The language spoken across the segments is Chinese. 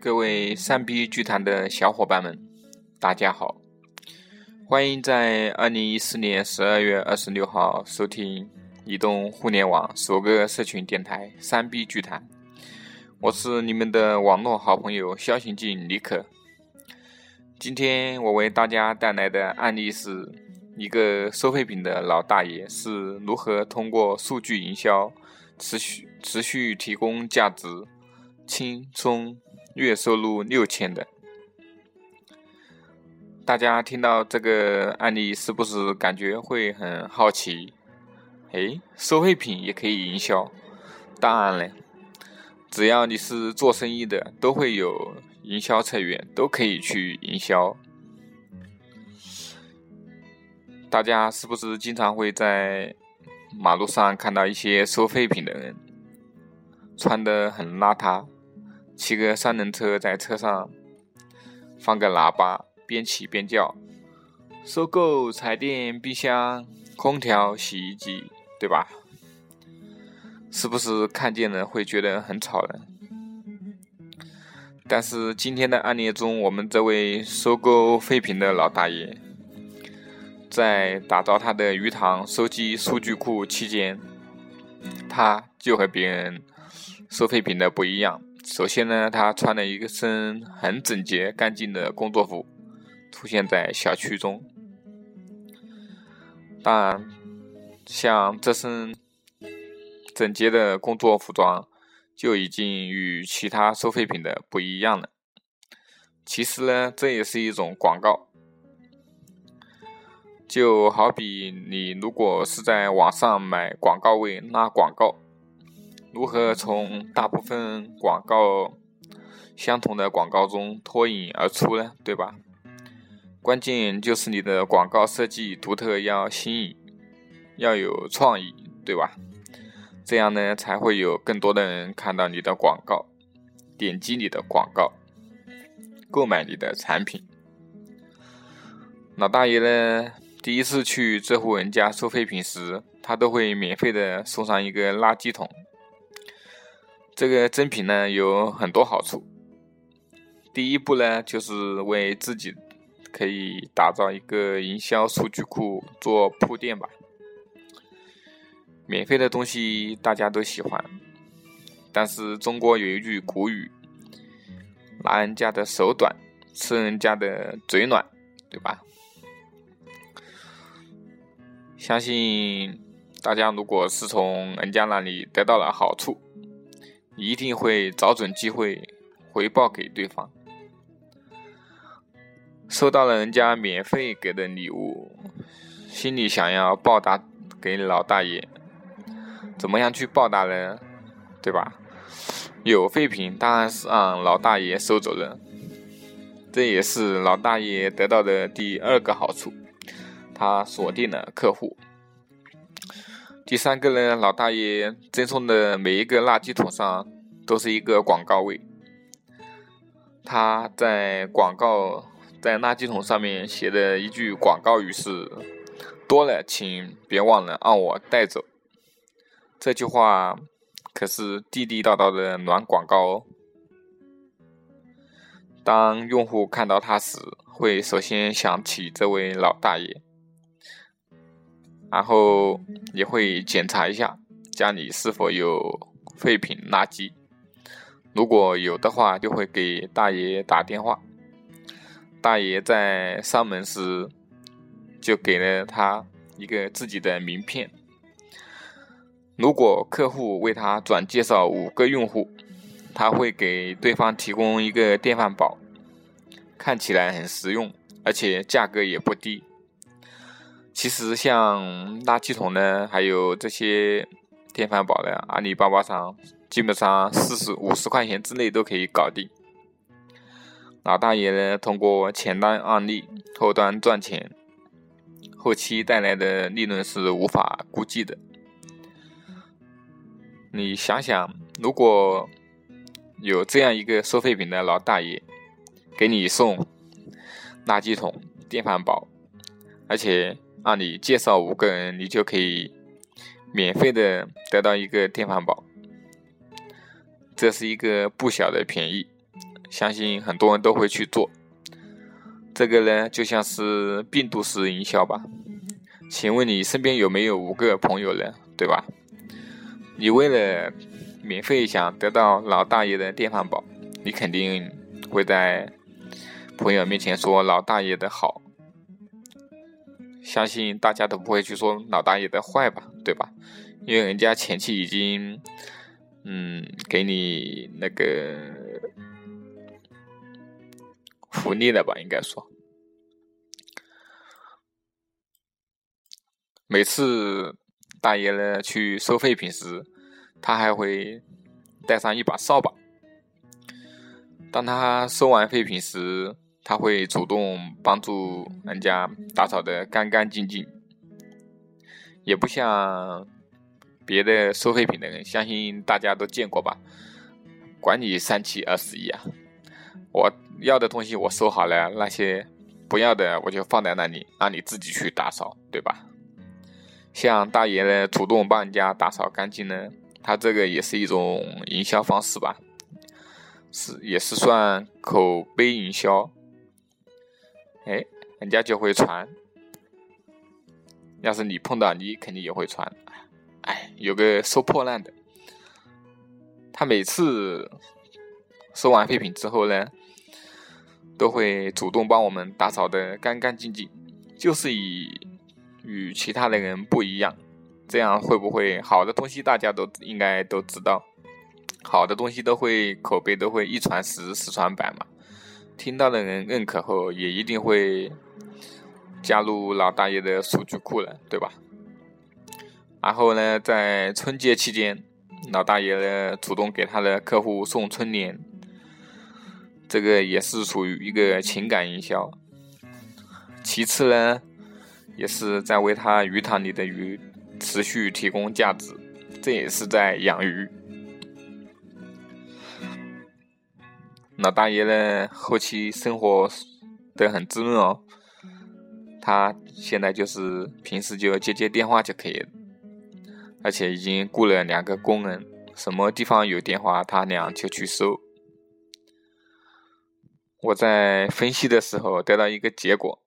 各位三 B 剧坛的小伙伴们，大家好！欢迎在二零一四年十二月二十六号收听移动互联网首个社群电台三 B 剧坛。我是你们的网络好朋友肖行进李可。今天我为大家带来的案例是一个收废品的老大爷是如何通过数据营销持续持续提供价值。轻松月收入六千的，大家听到这个案例是不是感觉会很好奇？哎，收废品也可以营销？当然了，只要你是做生意的，都会有营销策略，都可以去营销。大家是不是经常会在马路上看到一些收废品的人，穿的很邋遢？骑个三轮车，在车上放个喇叭，边骑边叫，收购彩电、冰箱、空调、洗衣机，对吧？是不是看见了会觉得很吵呢？但是今天的案例中，我们这位收购废品的老大爷，在打造他的鱼塘收集数据库期间，他就和别人收废品的不一样。首先呢，他穿了一个身很整洁、干净的工作服，出现在小区中。当然，像这身整洁的工作服装，就已经与其他收废品的不一样了。其实呢，这也是一种广告，就好比你如果是在网上买广告位拉广告。如何从大部分广告相同的广告中脱颖而出呢？对吧？关键就是你的广告设计独特，要新颖，要有创意，对吧？这样呢，才会有更多的人看到你的广告，点击你的广告，购买你的产品。老大爷呢，第一次去这户人家收废品时，他都会免费的送上一个垃圾桶。这个赠品呢有很多好处。第一步呢，就是为自己可以打造一个营销数据库做铺垫吧。免费的东西大家都喜欢，但是中国有一句古语：“拿人家的手短，吃人家的嘴暖”，对吧？相信大家如果是从人家那里得到了好处。一定会找准机会回报给对方。收到了人家免费给的礼物，心里想要报答给老大爷，怎么样去报答呢？对吧？有废品当然是让老大爷收走了，这也是老大爷得到的第二个好处，他锁定了客户。第三个呢，老大爷赠送的每一个垃圾桶上都是一个广告位。他在广告在垃圾桶上面写的一句广告语是：“多了，请别忘了让我带走。”这句话可是地地道道的暖广告哦。当用户看到它时，会首先想起这位老大爷。然后也会检查一下家里是否有废品垃圾，如果有的话，就会给大爷打电话。大爷在上门时就给了他一个自己的名片。如果客户为他转介绍五个用户，他会给对方提供一个电饭煲，看起来很实用，而且价格也不低。其实像垃圾桶呢，还有这些电饭煲呢，阿里巴巴上基本上四十五十块钱之内都可以搞定。老大爷呢，通过前端案例，后端赚钱，后期带来的利润是无法估计的。你想想，如果有这样一个收废品的老大爷，给你送垃圾桶、电饭煲，而且。让你介绍五个人，你就可以免费的得到一个电饭煲，这是一个不小的便宜。相信很多人都会去做。这个呢，就像是病毒式营销吧。请问你身边有没有五个朋友呢？对吧？你为了免费想得到老大爷的电饭煲，你肯定会在朋友面前说老大爷的好。相信大家都不会去说老大爷的坏吧？对吧？因为人家前期已经，嗯，给你那个福利了吧？应该说。每次大爷呢去收废品时，他还会带上一把扫把。当他收完废品时，他会主动帮助人家打扫的干干净净。也不像别的收废品的人，相信大家都见过吧？管你三七二十一啊！我要的东西我收好了，那些不要的我就放在那里，让你自己去打扫，对吧？像大爷呢，主动帮人家打扫干净呢，他这个也是一种营销方式吧，是也是算口碑营销。哎，人家就会传。要是你碰到，你肯定也会传。哎，有个收破烂的，他每次收完废品之后呢，都会主动帮我们打扫的干干净净，就是以。与其他的人不一样，这样会不会好的东西大家都应该都知道，好的东西都会口碑都会一传十十传百嘛，听到的人认可后也一定会加入老大爷的数据库了，对吧？然后呢，在春节期间，老大爷呢主动给他的客户送春联，这个也是属于一个情感营销。其次呢。也是在为他鱼塘里的鱼持续提供价值，这也是在养鱼。老大爷呢，后期生活的很滋润哦。他现在就是平时就接接电话就可以，而且已经雇了两个工人，什么地方有电话他俩就去收。我在分析的时候得到一个结果。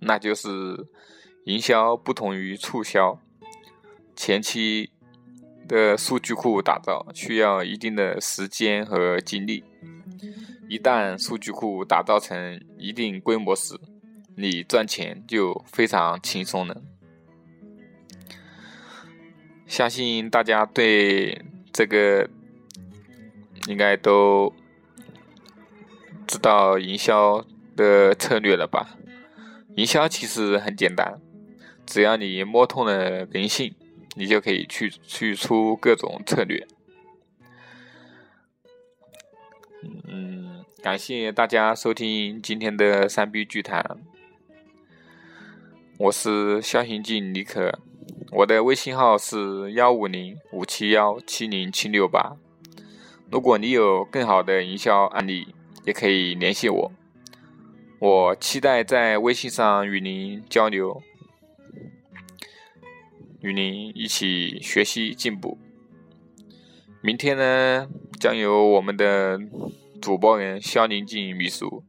那就是营销不同于促销，前期的数据库打造需要一定的时间和精力，一旦数据库打造成一定规模时，你赚钱就非常轻松了。相信大家对这个应该都知道营销的策略了吧？营销其实很简单，只要你摸通了人性，你就可以去去出各种策略。嗯，感谢大家收听今天的三 B 剧谈，我是肖行进李可，我的微信号是幺五零五七幺七零七六八。如果你有更好的营销案例，也可以联系我。我期待在微信上与您交流，与您一起学习进步。明天呢，将由我们的主播人肖宁静秘书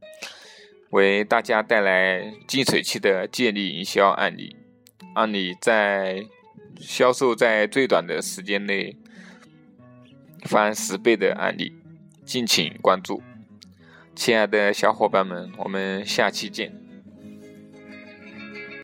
为大家带来净水器的借力营销案例，让你在销售在最短的时间内翻十倍的案例，敬请关注。亲爱的小伙伴们，我们下期见。